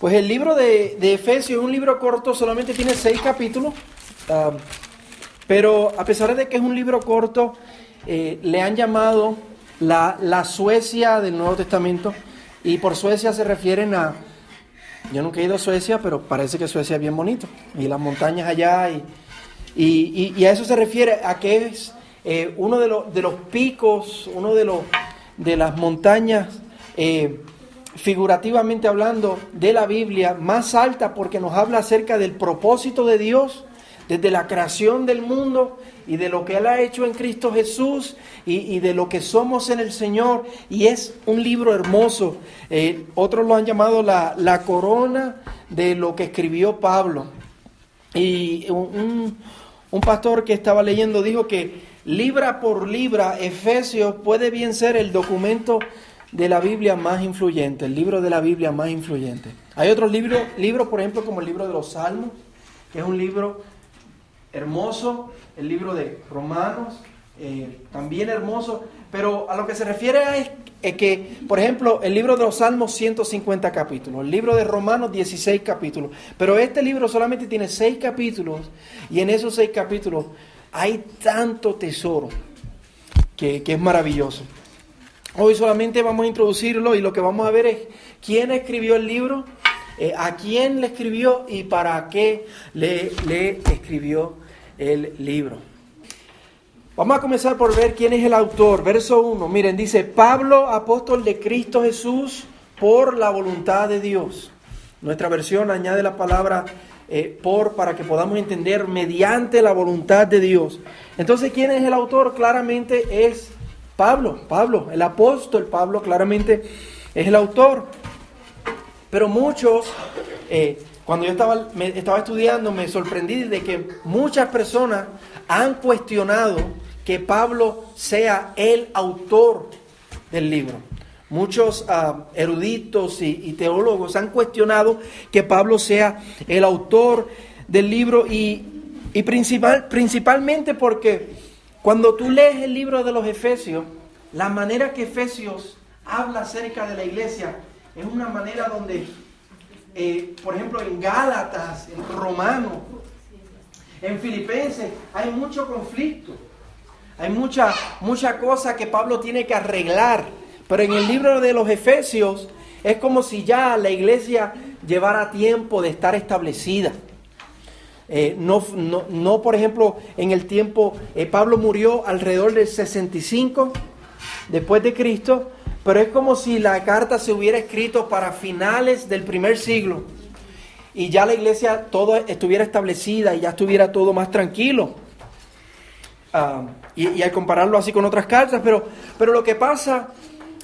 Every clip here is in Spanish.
Pues el libro de, Efesios es un libro corto, solamente tiene seis capítulos, pero a pesar de que es un libro corto, eh, le han llamado la, la, Suecia del Nuevo Testamento, y por Suecia se refieren a, yo nunca he ido a Suecia, pero parece que Suecia es bien bonito, y las montañas allá, y, y, a eso se refiere, a que es eh, uno de, los, de los picos, uno de, los, de las montañas eh, figurativamente hablando, de la Biblia más alta porque nos habla acerca del propósito de Dios desde la creación del mundo y de lo que Él ha hecho en Cristo Jesús y, de lo que somos en el Señor. Y es un libro hermoso. Eh, otros lo han llamado la, la, corona de lo que escribió Pablo. Y un, un pastor que estaba leyendo dijo que libra por libra Efesios puede bien ser el documento de la Biblia más influyente, el libro de la Biblia más influyente. Hay otros libros, libros, por ejemplo, como el libro de los Salmos, que es un libro hermoso, el libro de Romanos, eh, también hermoso, pero a lo que se refiere es, que, por ejemplo, el libro de los Salmos 150 capítulos, el libro de Romanos 16 capítulos, pero este libro solamente tiene 6 capítulos y en esos 6 capítulos hay tanto tesoro que es maravilloso. Hoy solamente vamos a introducirlo y lo que vamos a ver es quién escribió el libro, eh, a quién le escribió y para qué le, escribió el libro. Vamos a comenzar por ver quién es el autor. Verso 1, miren, dice, Pablo, apóstol de Cristo Jesús, por la voluntad de Dios. Nuestra versión añade la palabra eh, por para que podamos entender mediante la voluntad de Dios. Entonces, ¿quién es el autor? Claramente es Pablo, Pablo, el apóstol Pablo claramente es el autor. Pero muchos, eh, cuando yo estaba, estaba estudiando, me sorprendí de que muchas personas han cuestionado que Pablo sea el autor del libro. Muchos ah, eruditos y, teólogos han cuestionado que Pablo sea el autor del libro y, principal, principalmente porque cuando tú lees el libro de los Efesios, la manera que Efesios habla acerca de la iglesia es una manera donde, eh, por ejemplo, en Gálatas, en Romanos, en Filipenses, hay mucho conflicto. Hay mucha, mucha cosa que Pablo tiene que arreglar. Pero en el libro de los Efesios es como si ya la iglesia llevara tiempo de estar establecida. Eh, no, no, por ejemplo, en el tiempo, eh, Pablo murió alrededor del 65 después de Cristo, pero es como si la carta se hubiera escrito para finales del primer siglo y ya la iglesia todo estuviera establecida y ya estuviera todo más tranquilo. Ah, y, al compararlo así con otras cartas, pero, pero lo que pasa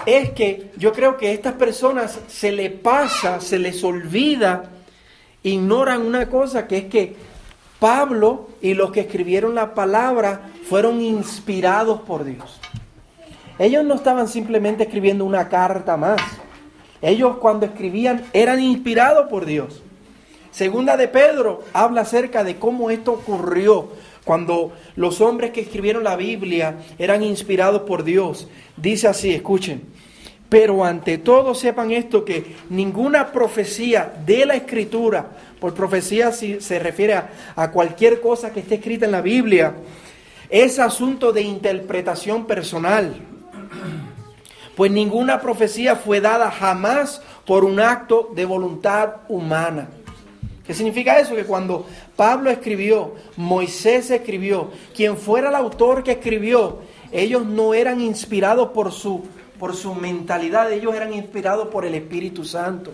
es que yo creo que a estas personas se les pasa, se les olvida, ignoran una cosa que es que Pablo y los que escribieron la palabra fueron inspirados por Dios. Ellos no estaban simplemente escribiendo una carta más. Ellos cuando escribían eran inspirados por Dios. Segunda de Pedro habla acerca de cómo esto ocurrió cuando los hombres que escribieron la Biblia eran inspirados por Dios. Dice así, escuchen, pero ante todo sepan esto que ninguna profecía de la escritura por profecía si se refiere a, cualquier cosa que esté escrita en la Biblia, es asunto de interpretación personal. Pues ninguna profecía fue dada jamás por un acto de voluntad humana. ¿Qué significa eso? Que cuando Pablo escribió, Moisés escribió, quien fuera el autor que escribió, ellos no eran inspirados por su, por su mentalidad, ellos eran inspirados por el Espíritu Santo.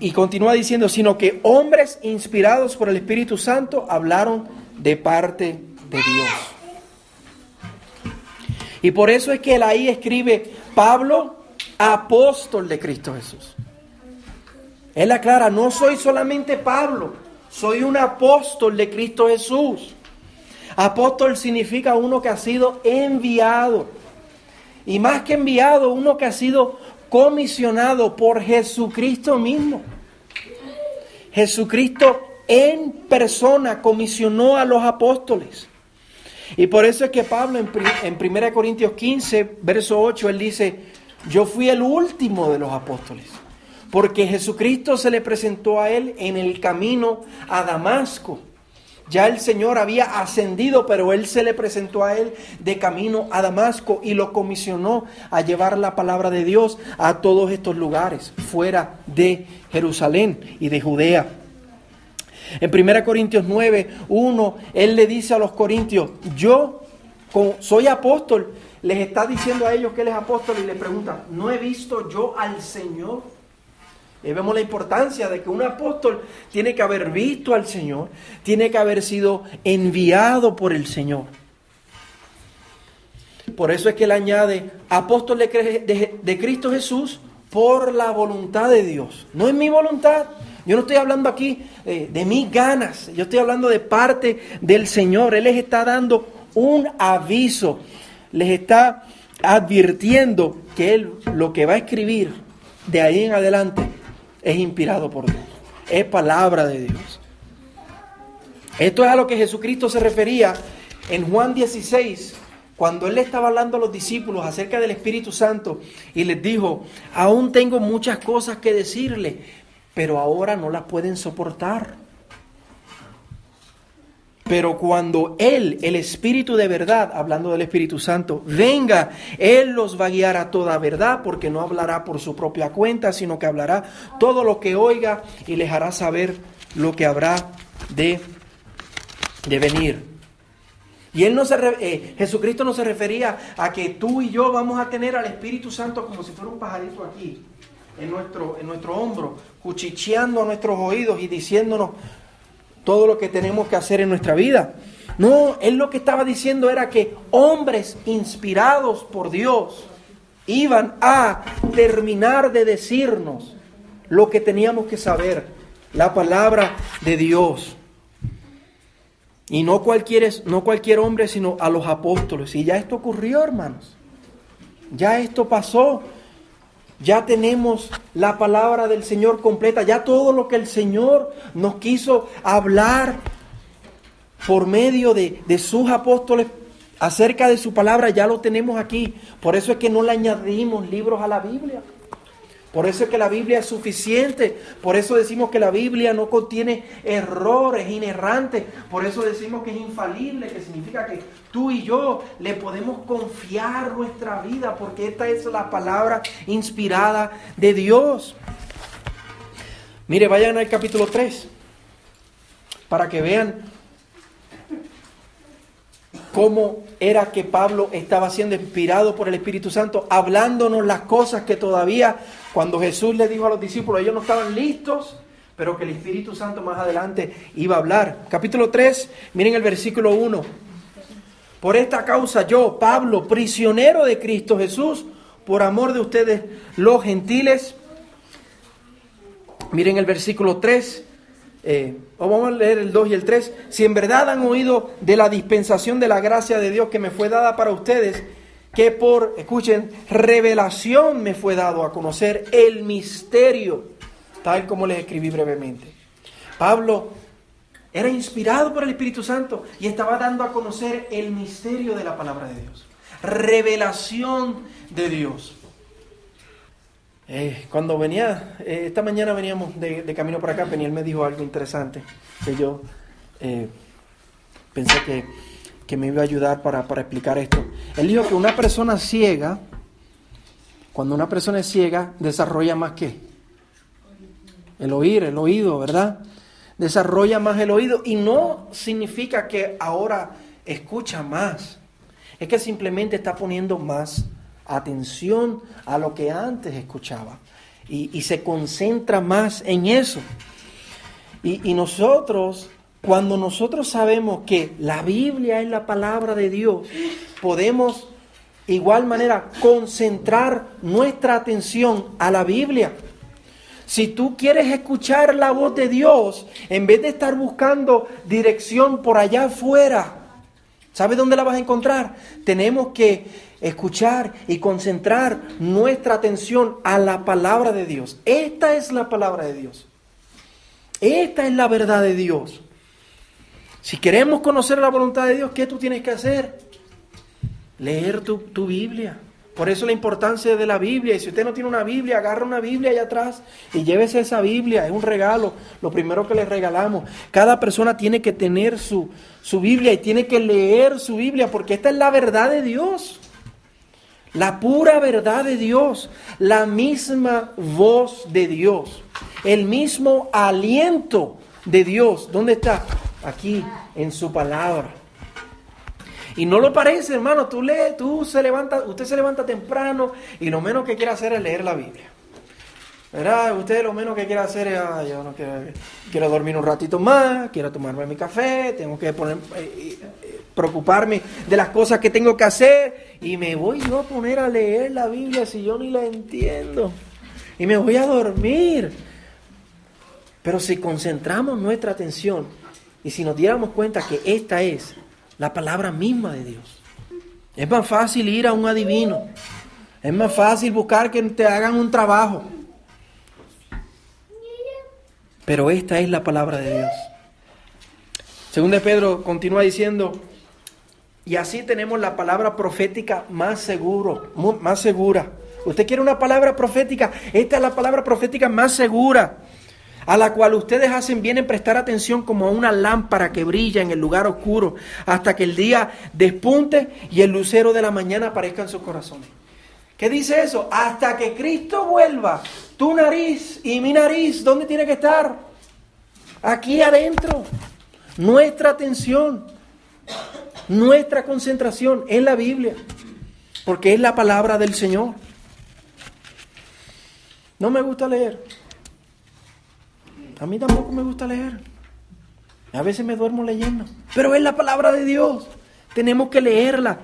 Y continúa diciendo, sino que hombres inspirados por el Espíritu Santo hablaron de parte de Dios. Y por eso es que él ahí escribe Pablo, apóstol de Cristo Jesús. Él aclara, no soy solamente Pablo, soy un apóstol de Cristo Jesús. Apóstol significa uno que ha sido enviado. Y más que enviado, uno que ha sido comisionado por Jesucristo mismo. Jesucristo en persona comisionó a los apóstoles. Y por eso es que Pablo en, en 1 Corintios 15, verso 8, él dice, yo fui el último de los apóstoles. porque Jesucristo se le presentó a él en el camino a Damasco. Ya el Señor había ascendido, pero Él se le presentó a Él de camino a Damasco y lo comisionó a llevar la palabra de Dios a todos estos lugares, fuera de Jerusalén y de Judea. En 1 Corintios 9, 1, Él le dice a los corintios, yo soy apóstol, les está diciendo a ellos que Él es apóstol y le pregunta, ¿no he visto yo al Señor? Y vemos la importancia de que un apóstol tiene que haber visto al Señor, tiene que haber sido enviado por el Señor. Por eso es que él añade, apóstol de, de, Cristo Jesús por la voluntad de Dios. No es mi voluntad. Yo no estoy hablando aquí eh, de mis ganas, yo estoy hablando de parte del Señor. Él les está dando un aviso, les está advirtiendo que Él lo que va a escribir de ahí en adelante es inspirado por Dios. Es palabra de Dios. Esto es a lo que Jesucristo se refería en Juan 16, cuando él le estaba hablando a los discípulos acerca del Espíritu Santo y les dijo, aún tengo muchas cosas que decirle, pero ahora no las pueden soportar. Pero cuando Él, el Espíritu de verdad, hablando del Espíritu Santo, venga, Él los va a guiar a toda verdad, porque no hablará por su propia cuenta, sino que hablará todo lo que oiga y les hará saber lo que habrá de, de venir. Y él no se, eh, Jesucristo no se refería a que tú y yo vamos a tener al Espíritu Santo como si fuera un pajarito aquí, en nuestro, en nuestro hombro, cuchicheando a nuestros oídos y diciéndonos, todo lo que tenemos que hacer en nuestra vida. No, él lo que estaba diciendo era que hombres inspirados por Dios iban a terminar de decirnos lo que teníamos que saber, la palabra de Dios. Y no cualquier, no cualquier hombre, sino a los apóstoles. Y ya esto ocurrió, hermanos. Ya esto pasó. Ya tenemos la palabra del Señor completa, ya todo lo que el Señor nos quiso hablar por medio de, de, sus apóstoles acerca de su palabra, ya lo tenemos aquí. Por eso es que no le añadimos libros a la Biblia. Por eso es que la Biblia es suficiente. Por eso decimos que la Biblia no contiene errores, inerrantes. Por eso decimos que es infalible, que significa que tú y yo le podemos confiar nuestra vida, porque esta es la palabra inspirada de Dios. Mire, vayan al capítulo 3 para que vean cómo era que Pablo estaba siendo inspirado por el Espíritu Santo, hablándonos las cosas que todavía cuando Jesús le dijo a los discípulos, ellos no estaban listos, pero que el Espíritu Santo más adelante iba a hablar. Capítulo 3, miren el versículo 1. Por esta causa yo, Pablo, prisionero de Cristo Jesús, por amor de ustedes los gentiles, miren el versículo 3, eh, vamos a leer el 2 y el 3. Si en verdad han oído de la dispensación de la gracia de Dios que me fue dada para ustedes, que por, escuchen, revelación me fue dado a conocer el misterio, tal como les escribí brevemente. Pablo era inspirado por el Espíritu Santo y estaba dando a conocer el misterio de la palabra de Dios. Revelación de Dios. Eh, cuando venía, eh, esta mañana veníamos de, camino por acá, Peniel me dijo algo interesante que yo eh, pensé que que me iba a ayudar para, explicar esto. Él dijo que una persona ciega, cuando una persona es ciega, desarrolla más que el oír, el oído, ¿verdad? Desarrolla más el oído y no significa que ahora escucha más. Es que simplemente está poniendo más atención a lo que antes escuchaba y, se concentra más en eso. Y, y nosotros cuando nosotros sabemos que la Biblia es la palabra de Dios, podemos igual manera concentrar nuestra atención a la Biblia. Si tú quieres escuchar la voz de Dios, en vez de estar buscando dirección por allá afuera, ¿sabes dónde la vas a encontrar? Tenemos que escuchar y concentrar nuestra atención a la palabra de Dios. Esta es la palabra de Dios. Esta es la verdad de Dios. Si queremos conocer la voluntad de Dios, ¿qué tú tienes que hacer? Leer tu, Biblia, Por eso la importancia de la Biblia. Y si usted no tiene una Biblia, agarra una Biblia allá atrás y llévese esa Biblia. Es un regalo, lo primero que le regalamos. Cada persona tiene que tener su, su Biblia y tiene que leer su Biblia porque esta es la verdad de Dios. La pura verdad de Dios, la misma voz de Dios, el mismo aliento de Dios. ¿Dónde está? Aquí, en su palabra. Y no lo parece, hermano, tú lees, tú se levanta, usted se levanta temprano y lo menos que quiere hacer es leer la Biblia. ¿Verdad? Usted lo menos que quiere hacer es, ah, yo no quiero, quiero dormir un ratito más, quiero tomarme mi café, tengo que poner, eh, eh, preocuparme de las cosas que tengo que hacer y me voy yo a poner a leer la Biblia si yo ni la entiendo. Y me voy a dormir. Pero si concentramos nuestra atención y si nos diéramos cuenta que esta es la palabra misma de Dios. Es más fácil ir a un adivino. Es más fácil buscar que te hagan un trabajo. Pero esta es la palabra de Dios. Según Pedro continúa diciendo, y así tenemos la palabra profética más seguro, más segura. Usted quiere una palabra profética, esta es la palabra profética más segura a la cual ustedes hacen bien en prestar atención como a una lámpara que brilla en el lugar oscuro hasta que el día despunte y el lucero de la mañana aparezca en sus corazones. ¿Qué dice eso? Hasta que Cristo vuelva, tu nariz y mi nariz, ¿dónde tiene que estar? Aquí adentro. Nuestra atención, nuestra concentración en la Biblia, porque es la palabra del Señor. No me gusta leer. A mí tampoco me gusta leer. A veces me duermo leyendo. Pero es la palabra de Dios. Tenemos que leerla.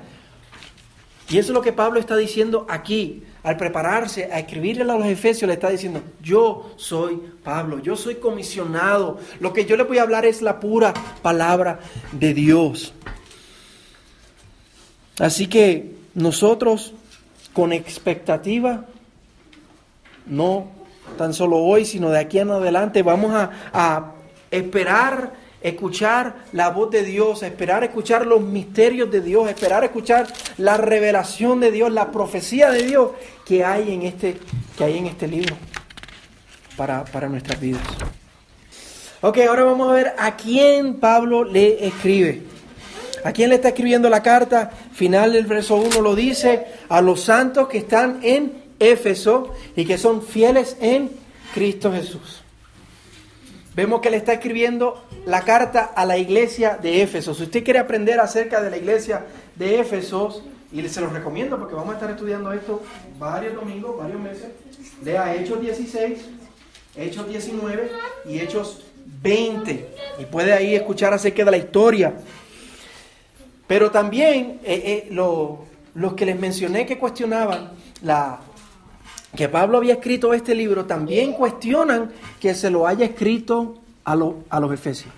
Y eso es lo que Pablo está diciendo aquí. Al prepararse a escribirle a los Efesios, le está diciendo, yo soy Pablo, yo soy comisionado. Lo que yo le voy a hablar es la pura palabra de Dios. Así que nosotros con expectativa no tan solo hoy, sino de aquí en adelante. Vamos a, esperar escuchar la voz de Dios, esperar escuchar los misterios de Dios, esperar escuchar la revelación de Dios, la profecía de Dios que hay en este, que hay en este libro para, para nuestras vidas. Ok, ahora vamos a ver a quién Pablo le escribe. ¿A quién le está escribiendo la carta? Final del verso 1 lo dice, a los santos que están en Éfeso y que son fieles en Cristo Jesús. Vemos que le está escribiendo la carta a la iglesia de Éfeso. Si usted quiere aprender acerca de la iglesia de Éfeso, y se los recomiendo porque vamos a estar estudiando esto varios domingos, varios meses, lea Hechos 16, Hechos 19 y Hechos 20. Y puede ahí escuchar acerca de la historia. Pero también eh, eh, los que les mencioné que cuestionaban la, que Pablo había escrito este libro, también cuestionan que se lo haya escrito a, a los efesios.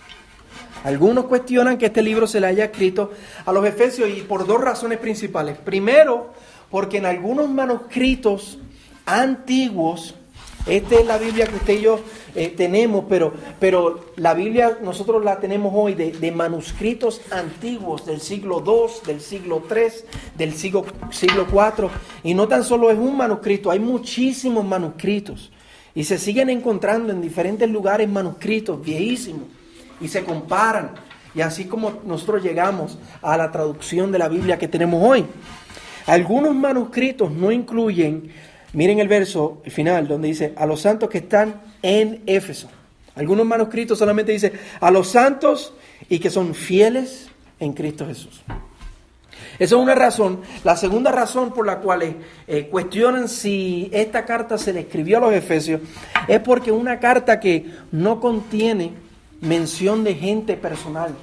Algunos cuestionan que este libro se le haya escrito a los efesios y por dos razones principales. Primero, porque en algunos manuscritos antiguos esta es la Biblia que usted y yo eh, tenemos, pero, pero la Biblia nosotros la tenemos hoy de, manuscritos antiguos del siglo II, del siglo III, del siglo, siglo IV. Y no tan solo es un manuscrito, hay muchísimos manuscritos. Y se siguen encontrando en diferentes lugares manuscritos viejísimos. Y se comparan. Y así como nosotros llegamos a la traducción de la Biblia que tenemos hoy. Algunos manuscritos no incluyen Miren el verso final donde dice, a los santos que están en Éfeso. Algunos manuscritos solamente dice, a los santos y que son fieles en Cristo Jesús. Esa es una razón. La segunda razón por la cual eh, cuestionan si esta carta se le escribió a los Efesios es porque una carta que no contiene mención de gente personal.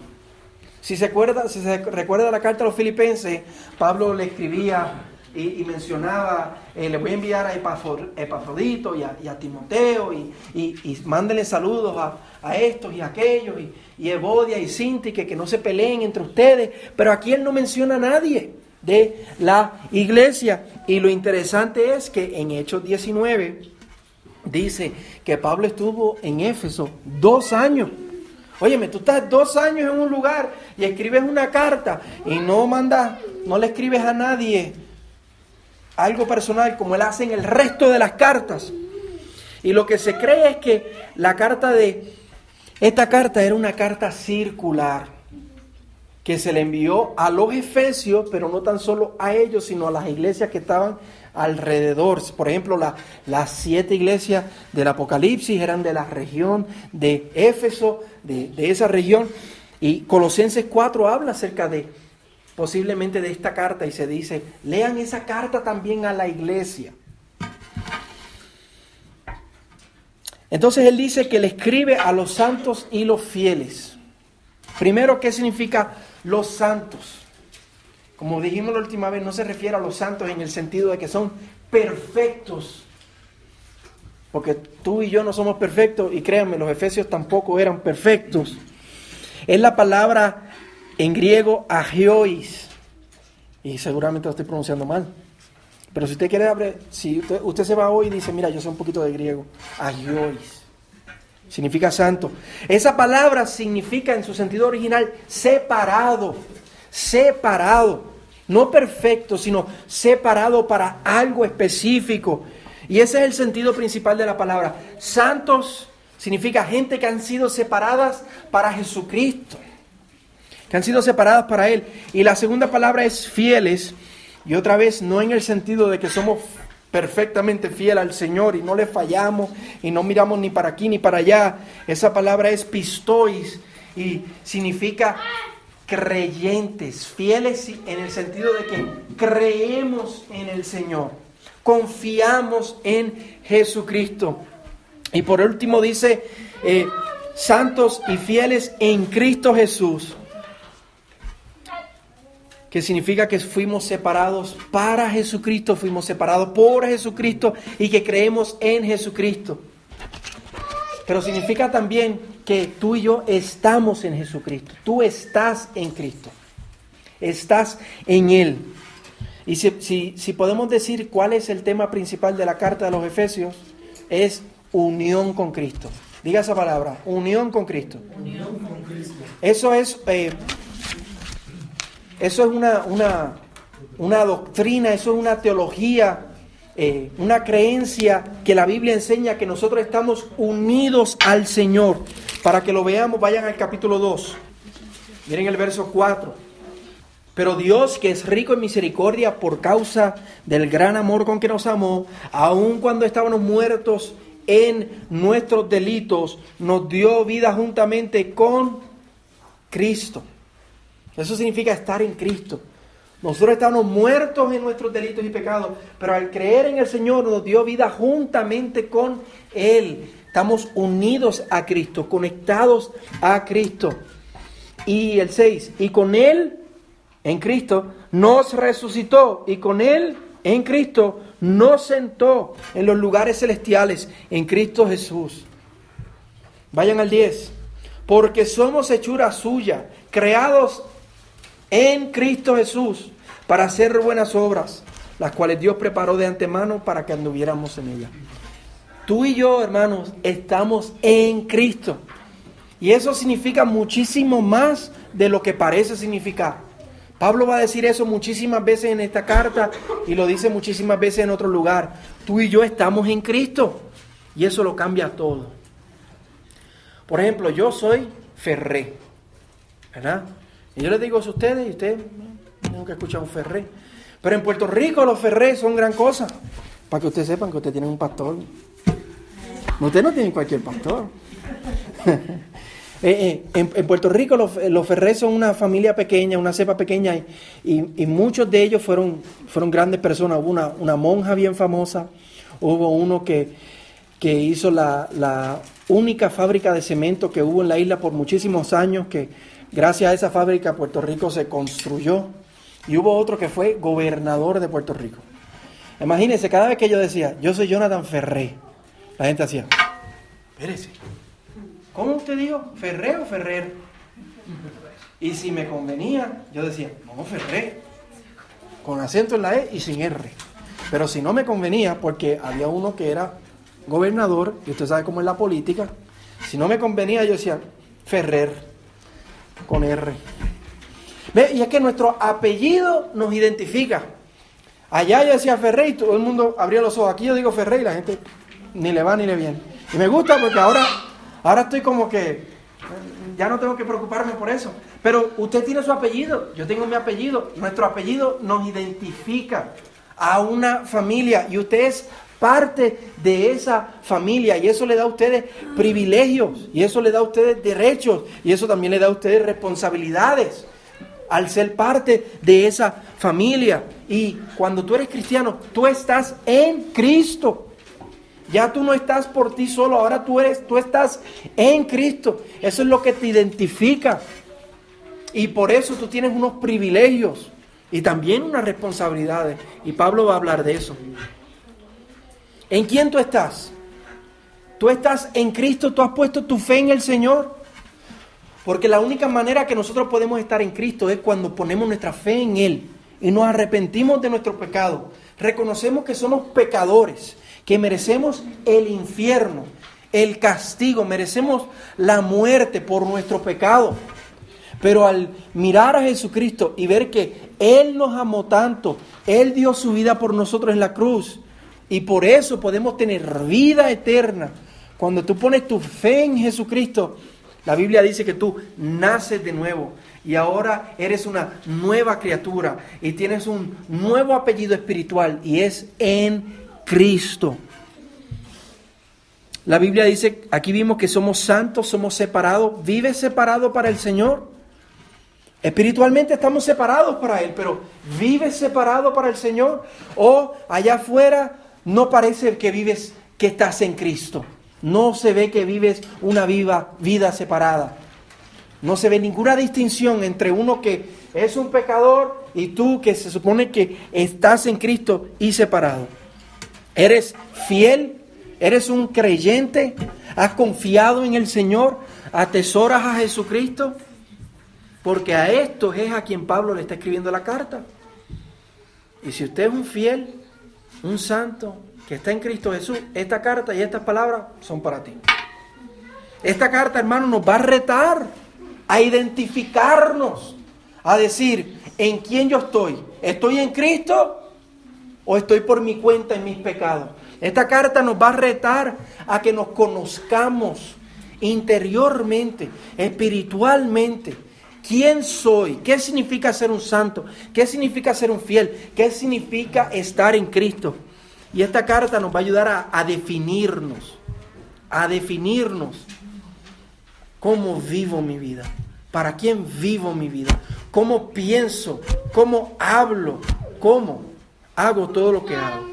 Si se, acuerda, si se recuerda la carta a los filipenses, Pablo le escribía y, mencionaba, eh, le voy a enviar a Epafrodito y a, Timoteo y, y, mándenle saludos a, estos y a aquellos y, Evodia y Sinti, que, que no se peleen entre ustedes, pero aquí él no menciona a nadie de la iglesia. Y lo interesante es que en Hechos 19 dice que Pablo estuvo en Éfeso dos años. Óyeme, tú estás dos años en un lugar y escribes una carta y no mandas, no le escribes a nadie algo personal como él hace en el resto de las cartas. Y lo que se cree es que la carta de esta carta era una carta circular que se le envió a los efesios, pero no tan solo a ellos, sino a las iglesias que estaban alrededor. Por ejemplo, las siete iglesias del Apocalipsis eran de la región de Éfeso, de, de esa región. Y Colosenses 4 habla acerca de posiblemente de esta carta y se dice, lean esa carta también a la iglesia. Entonces él dice que le escribe a los santos y los fieles. Primero, ¿qué significa los santos? Como dijimos la última vez, no se refiere a los santos en el sentido de que son perfectos. Porque tú y yo no somos perfectos y créanme, los efesios tampoco eran perfectos. Es la palabra en griego, agiois. Y seguramente lo estoy pronunciando mal. Pero si usted quiere, abre, si usted, se va hoy y dice, mira, yo sé un poquito de griego, agiois. Significa santo. Esa palabra significa en su sentido original separado, separado. No perfecto, sino separado para algo específico. Y ese es el sentido principal de la palabra. Santos significa gente que han sido separadas para Jesucristo que han sido separadas para Él. Y la segunda palabra es fieles, y otra vez no en el sentido de que somos perfectamente fieles al Señor y no le fallamos y no miramos ni para aquí ni para allá. Esa palabra es pistois y significa creyentes, fieles en el sentido de que creemos en el Señor, confiamos en Jesucristo. Y por último dice, eh, santos y fieles en Cristo Jesús que significa que fuimos separados para Jesucristo, fuimos separados por Jesucristo y que creemos en Jesucristo. Pero significa también que tú y yo estamos en Jesucristo, tú estás en Cristo, estás en Él. Y si, si, podemos decir cuál es el tema principal de la carta de los Efesios, es unión con Cristo. Diga esa palabra, unión con Cristo. Unión con Cristo. Eso es eh, eso es una, una, doctrina, eso es una teología, eh, una creencia que la Biblia enseña que nosotros estamos unidos al Señor. Para que lo veamos, vayan al capítulo 2. Miren el verso 4. Pero Dios, que es rico en misericordia por causa del gran amor con que nos amó, aun cuando estábamos muertos en nuestros delitos, nos dio vida juntamente con Cristo. Eso significa estar en Cristo. Nosotros estamos muertos en nuestros delitos y pecados, pero al creer en el Señor nos dio vida juntamente con Él. Estamos unidos a Cristo, conectados a Cristo. Y el 6, y con Él, en Cristo, nos resucitó y con Él, en Cristo, nos sentó en los lugares celestiales, en Cristo Jesús. Vayan al 10, porque somos hechura suya, creados en Cristo Jesús para hacer buenas obras, las cuales Dios preparó de antemano para que anduviéramos en ellas. Tú y yo, hermanos, estamos en Cristo. Y eso significa muchísimo más de lo que parece significar. Pablo va a decir eso muchísimas veces en esta carta y lo dice muchísimas veces en otro lugar. Tú y yo estamos en Cristo y eso lo cambia todo. Por ejemplo, yo soy Ferré, ¿verdad? Y yo les digo a ustedes y ustedes nunca escuchado un ferré. Pero en Puerto Rico los ferrés son gran cosa. Para que ustedes sepan que ustedes tienen un pastor. Ustedes no tienen cualquier pastor. Eh, eh, en, Puerto Rico los, los son una familia pequeña, una cepa pequeña, y, muchos de ellos fueron, fueron grandes personas. Hubo una, una monja bien famosa, hubo uno que, que hizo la, la, única fábrica de cemento que hubo en la isla por muchísimos años, que Gracias a esa fábrica Puerto Rico se construyó y hubo otro que fue gobernador de Puerto Rico. Imagínense, cada vez que yo decía, yo soy Jonathan Ferré, la gente hacía, espérese, ¿cómo usted dijo? ¿Ferré o Ferrer? Y si me convenía, yo decía, no, Ferré, con acento en la E y sin R. Pero si no me convenía, porque había uno que era gobernador, y usted sabe cómo es la política, si no me convenía, yo decía, Ferrer con R. ¿Ve? Y es que nuestro apellido nos identifica. Allá yo decía Ferrey, todo el mundo abría los ojos. Aquí yo digo Ferrey, la gente ni le va ni le viene. Y me gusta porque ahora, ahora estoy como que ya no tengo que preocuparme por eso. Pero usted tiene su apellido, yo tengo mi apellido. Nuestro apellido nos identifica a una familia y usted es parte de esa familia y eso le da a ustedes privilegios y eso le da a ustedes derechos y eso también le da a ustedes responsabilidades al ser parte de esa familia. Y cuando tú eres cristiano, tú estás en Cristo. Ya tú no estás por ti solo, ahora tú eres, tú estás en Cristo. Eso es lo que te identifica. Y por eso tú tienes unos privilegios y también unas responsabilidades. Y Pablo va a hablar de eso. ¿En quién tú estás? Tú estás en Cristo, tú has puesto tu fe en el Señor. Porque la única manera que nosotros podemos estar en Cristo es cuando ponemos nuestra fe en Él y nos arrepentimos de nuestro pecado. Reconocemos que somos pecadores, que merecemos el infierno, el castigo, merecemos la muerte por nuestro pecado. Pero al mirar a Jesucristo y ver que Él nos amó tanto, Él dio su vida por nosotros en la cruz, y por eso podemos tener vida eterna. Cuando tú pones tu fe en Jesucristo, la Biblia dice que tú naces de nuevo y ahora eres una nueva criatura y tienes un nuevo apellido espiritual y es en Cristo. La Biblia dice, aquí vimos que somos santos, somos separados. ¿Vives separado para el Señor? Espiritualmente estamos separados para Él, pero ¿vives separado para el Señor? ¿O allá afuera no parece que vives, que estás en Cristo. No se ve que vives una viva vida separada. No se ve ninguna distinción entre uno que es un pecador y tú que se supone que estás en Cristo y separado. ¿Eres fiel? ¿Eres un creyente? ¿Has confiado en el Señor? ¿Atesoras a Jesucristo? Porque a estos es a quien Pablo le está escribiendo la carta. Y si usted es un fiel, un santo que está en Cristo Jesús, esta carta y estas palabras son para ti. Esta carta, hermano, nos va a retar a identificarnos, a decir, ¿en quién yo estoy? ¿Estoy en Cristo o estoy por mi cuenta en mis pecados? Esta carta nos va a retar a que nos conozcamos interiormente, espiritualmente. ¿Quién soy? ¿Qué significa ser un santo? ¿Qué significa ser un fiel? ¿Qué significa estar en Cristo? Y esta carta nos va a ayudar a, definirnos, a definirnos cómo vivo mi vida, para quién vivo mi vida, cómo pienso, cómo hablo, cómo hago todo lo que hago.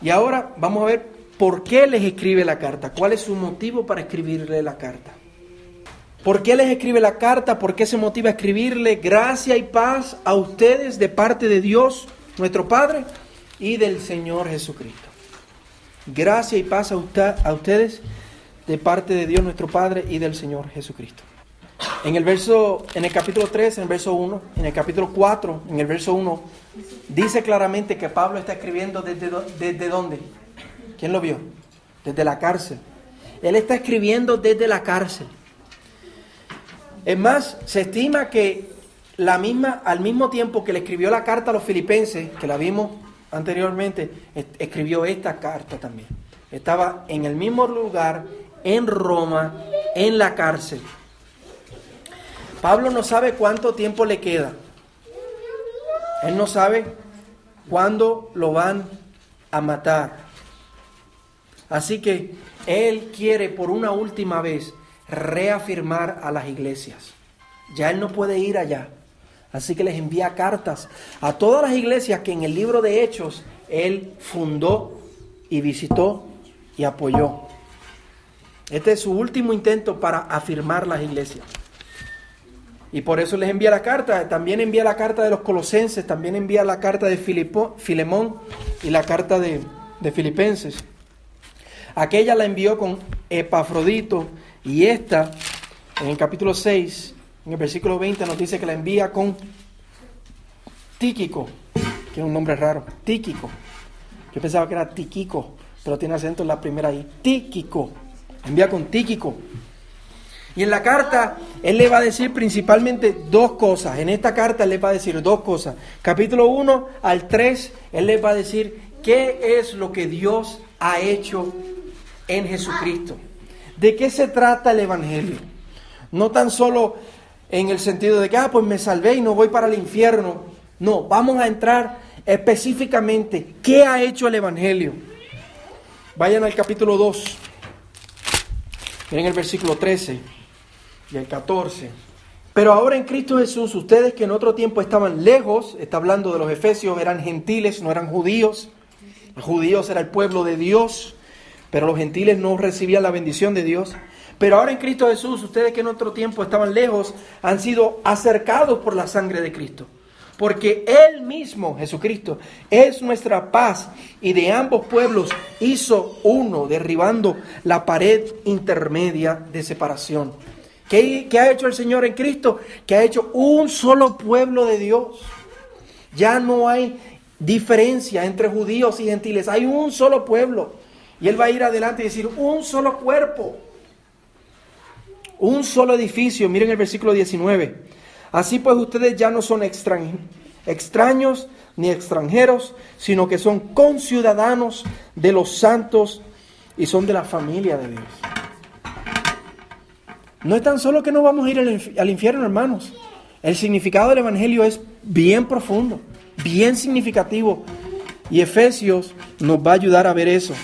Y ahora vamos a ver por qué les escribe la carta, cuál es su motivo para escribirle la carta. ¿Por qué les escribe la carta? ¿Por qué se motiva a escribirle gracia y paz a ustedes de parte de Dios, nuestro Padre? y del Señor Jesucristo. Gracia y paz a, ustedes de parte de Dios nuestro Padre y del Señor Jesucristo. En el verso, en el capítulo 3, en el verso 1, en el capítulo 4, en el verso 1, dice claramente que Pablo está escribiendo desde, desde dónde. ¿Quién lo vio? Desde la cárcel. Él está escribiendo desde la cárcel. Es más, se estima que la misma, al mismo tiempo que le escribió la carta a los filipenses, que la vimos anteriormente, escribió esta carta también. Estaba en el mismo lugar, en Roma, en la cárcel. Pablo no sabe cuánto tiempo le queda. Él no sabe cuándo lo van a matar. Así que él quiere por una última vez reafirmar a las iglesias. Ya él no puede ir allá. Así que les envía cartas a todas las iglesias que en el libro de Hechos él fundó y visitó y apoyó. Este es su último intento para afirmar las iglesias. Y por eso les envía la carta. También envía la carta de los colosenses, también envía la carta de Filipo, Filemón y la carta de, de Filipenses. Aquella la envió con Epafrodito y esta, en el capítulo 6, en el versículo 20 nos dice que la envía con Tíquico, que es un nombre raro, Tíquico. Yo pensaba que era Tiquico, pero tiene acento en la primera ahí. Tíquico. Envía con Tíquico. Y en la carta él le va a decir principalmente dos cosas. En esta carta él le va a decir dos cosas. Capítulo 1 al 3, él le va a decir qué es lo que Dios ha hecho en Jesucristo. ¿De qué se trata el Evangelio? No tan solo en el sentido de que, ah, pues me salvé y no voy para el infierno. No, vamos a entrar específicamente qué ha hecho el Evangelio. Vayan al capítulo 2. Miren el versículo 13 y el 14. Pero ahora en Cristo Jesús, ustedes que en otro tiempo estaban lejos, está hablando de los efesios, eran gentiles, no eran judíos. Los judíos era el pueblo de Dios, pero los gentiles no recibían la bendición de Dios. Pero ahora en Cristo Jesús, ustedes que en otro tiempo estaban lejos, han sido acercados por la sangre de Cristo. Porque Él mismo, Jesucristo, es nuestra paz y de ambos pueblos hizo uno, derribando la pared intermedia de separación. ¿Qué, ¿Qué, ha hecho el Señor en Cristo? Que ha hecho un solo pueblo de Dios. Ya no hay diferencia entre judíos y gentiles, hay un solo pueblo. Y Él va a ir adelante y decir, un solo cuerpo, un solo edificio. Miren el versículo 19. Así pues ustedes ya no son extraños ni extranjeros, sino que son conciudadanos de los santos y son de la familia de Dios. No es tan solo que no vamos a ir al infierno, hermanos. El significado del Evangelio es bien profundo, bien significativo. Y Efesios nos va a ayudar a ver eso.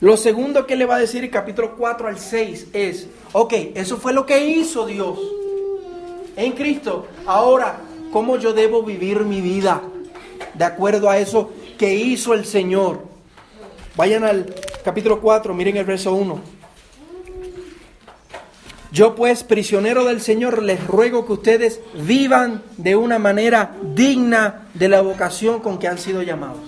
Lo segundo que le va a decir el capítulo 4 al 6 es, ok, eso fue lo que hizo Dios en Cristo. Ahora, ¿cómo yo debo vivir mi vida de acuerdo a eso que hizo el Señor? Vayan al capítulo 4, miren el verso 1. Yo pues, prisionero del Señor, les ruego que ustedes vivan de una manera digna de la vocación con que han sido llamados.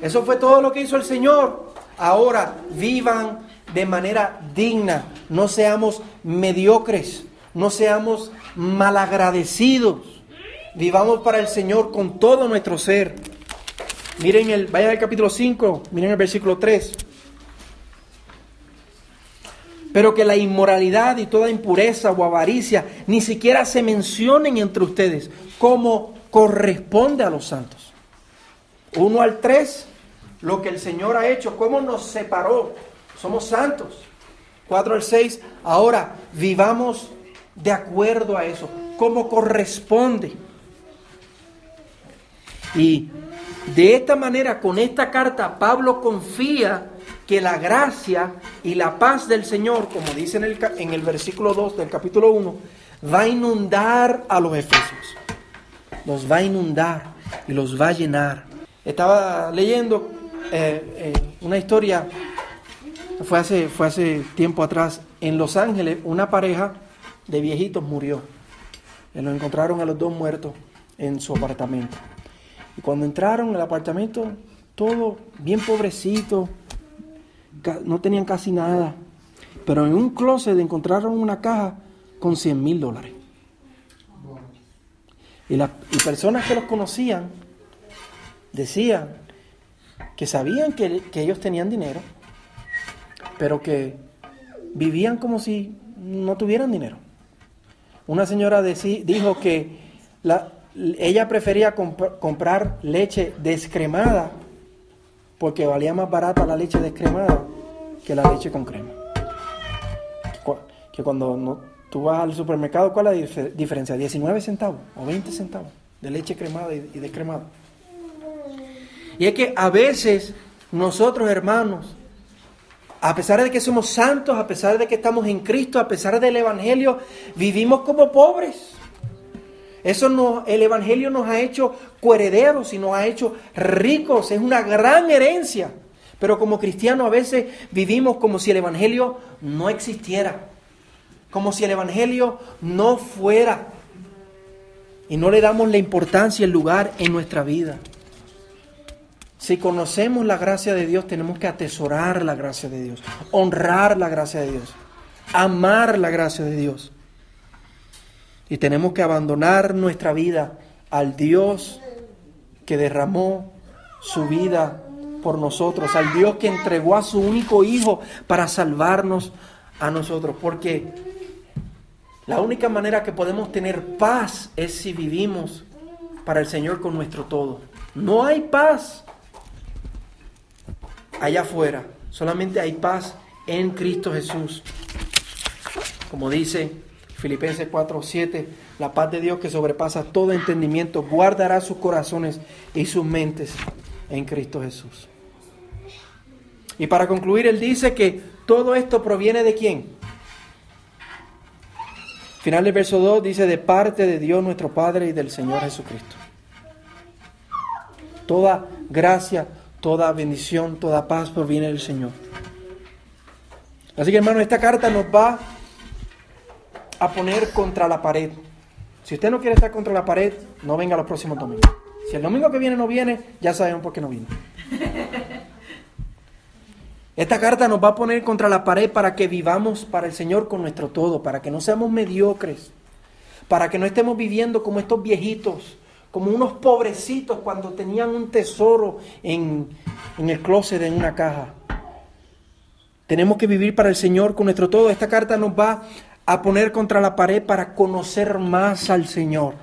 Eso fue todo lo que hizo el Señor. Ahora vivan de manera digna, no seamos mediocres, no seamos malagradecidos. Vivamos para el Señor con todo nuestro ser. Miren el, vayan al capítulo 5, miren el versículo 3. Pero que la inmoralidad y toda impureza o avaricia ni siquiera se mencionen entre ustedes como corresponde a los santos. 1 al 3 lo que el Señor ha hecho, cómo nos separó. Somos santos. 4 al 6, ahora vivamos de acuerdo a eso, como corresponde. Y de esta manera, con esta carta, Pablo confía que la gracia y la paz del Señor, como dice en el, en el versículo 2 del capítulo 1, va a inundar a los efesios. Los va a inundar y los va a llenar. Estaba leyendo eh, eh, una historia, fue hace, fue hace tiempo atrás, en Los Ángeles una pareja de viejitos murió. Y lo encontraron a los dos muertos en su apartamento. Y cuando entraron al apartamento, todo bien pobrecito, no tenían casi nada. Pero en un closet encontraron una caja con 100 mil dólares. Y las y personas que los conocían decían que sabían que, ellos tenían dinero, pero que vivían como si no tuvieran dinero. Una señora dijo que la, ella prefería comprar leche descremada porque valía más barata la leche descremada que la leche con crema. Que cuando no, tú vas al supermercado, ¿cuál es la diferencia? 19 centavos o 20 centavos de leche cremada y descremada. Y es que a veces nosotros, hermanos, a pesar de que somos santos, a pesar de que estamos en Cristo, a pesar del Evangelio, vivimos como pobres. Eso no, el Evangelio nos ha hecho coherederos y nos ha hecho ricos, es una gran herencia. Pero como cristianos a veces vivimos como si el Evangelio no existiera, como si el Evangelio no fuera. Y no le damos la importancia el lugar en nuestra vida. Si conocemos la gracia de Dios, tenemos que atesorar la gracia de Dios, honrar la gracia de Dios, amar la gracia de Dios. Y tenemos que abandonar nuestra vida al Dios que derramó su vida por nosotros, al Dios que entregó a su único Hijo para salvarnos a nosotros, porque la única manera que podemos tener paz es si vivimos para el Señor con nuestro todo. No hay paz allá afuera, solamente hay paz en Cristo Jesús. Como dice Filipenses 4:7, la paz de Dios que sobrepasa todo entendimiento guardará sus corazones y sus mentes en Cristo Jesús. Y para concluir, él dice que todo esto proviene de quién? Final del verso 2 dice de parte de Dios nuestro Padre y del Señor Jesucristo. Toda gracia, toda bendición, toda paz proviene del Señor. Así que hermano, esta carta nos va a poner contra la pared. Si usted no quiere estar contra la pared, no venga los próximos domingos. Si el domingo que viene no viene, ya sabemos por qué no viene. Esta carta nos va a poner contra la pared para que vivamos para el Señor con nuestro todo, para que no seamos mediocres, para que no estemos viviendo como estos viejitos, como unos pobrecitos cuando tenían un tesoro en, en el closet, en una caja. Tenemos que vivir para el Señor con nuestro todo. Esta carta nos va a poner contra la pared para conocer más al Señor.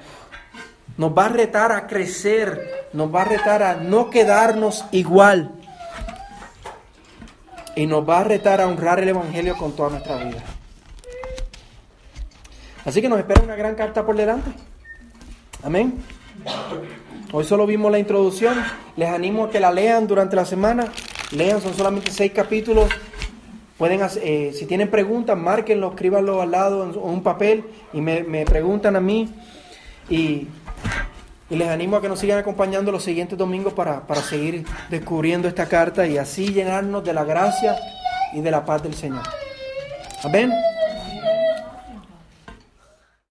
Nos va a retar a crecer, nos va a retar a no quedarnos igual. Y nos va a retar a honrar el Evangelio con toda nuestra vida. Así que nos espera una gran carta por delante. Amén. Hoy solo vimos la introducción. Les animo a que la lean durante la semana. Lean, son solamente seis capítulos. Pueden, eh, si tienen preguntas, márquenlo, escríbanlo al lado en un papel y me, preguntan a mí. Y, les animo a que nos sigan acompañando los siguientes domingos para, para seguir descubriendo esta carta y así llenarnos de la gracia y de la paz del Señor. Amén.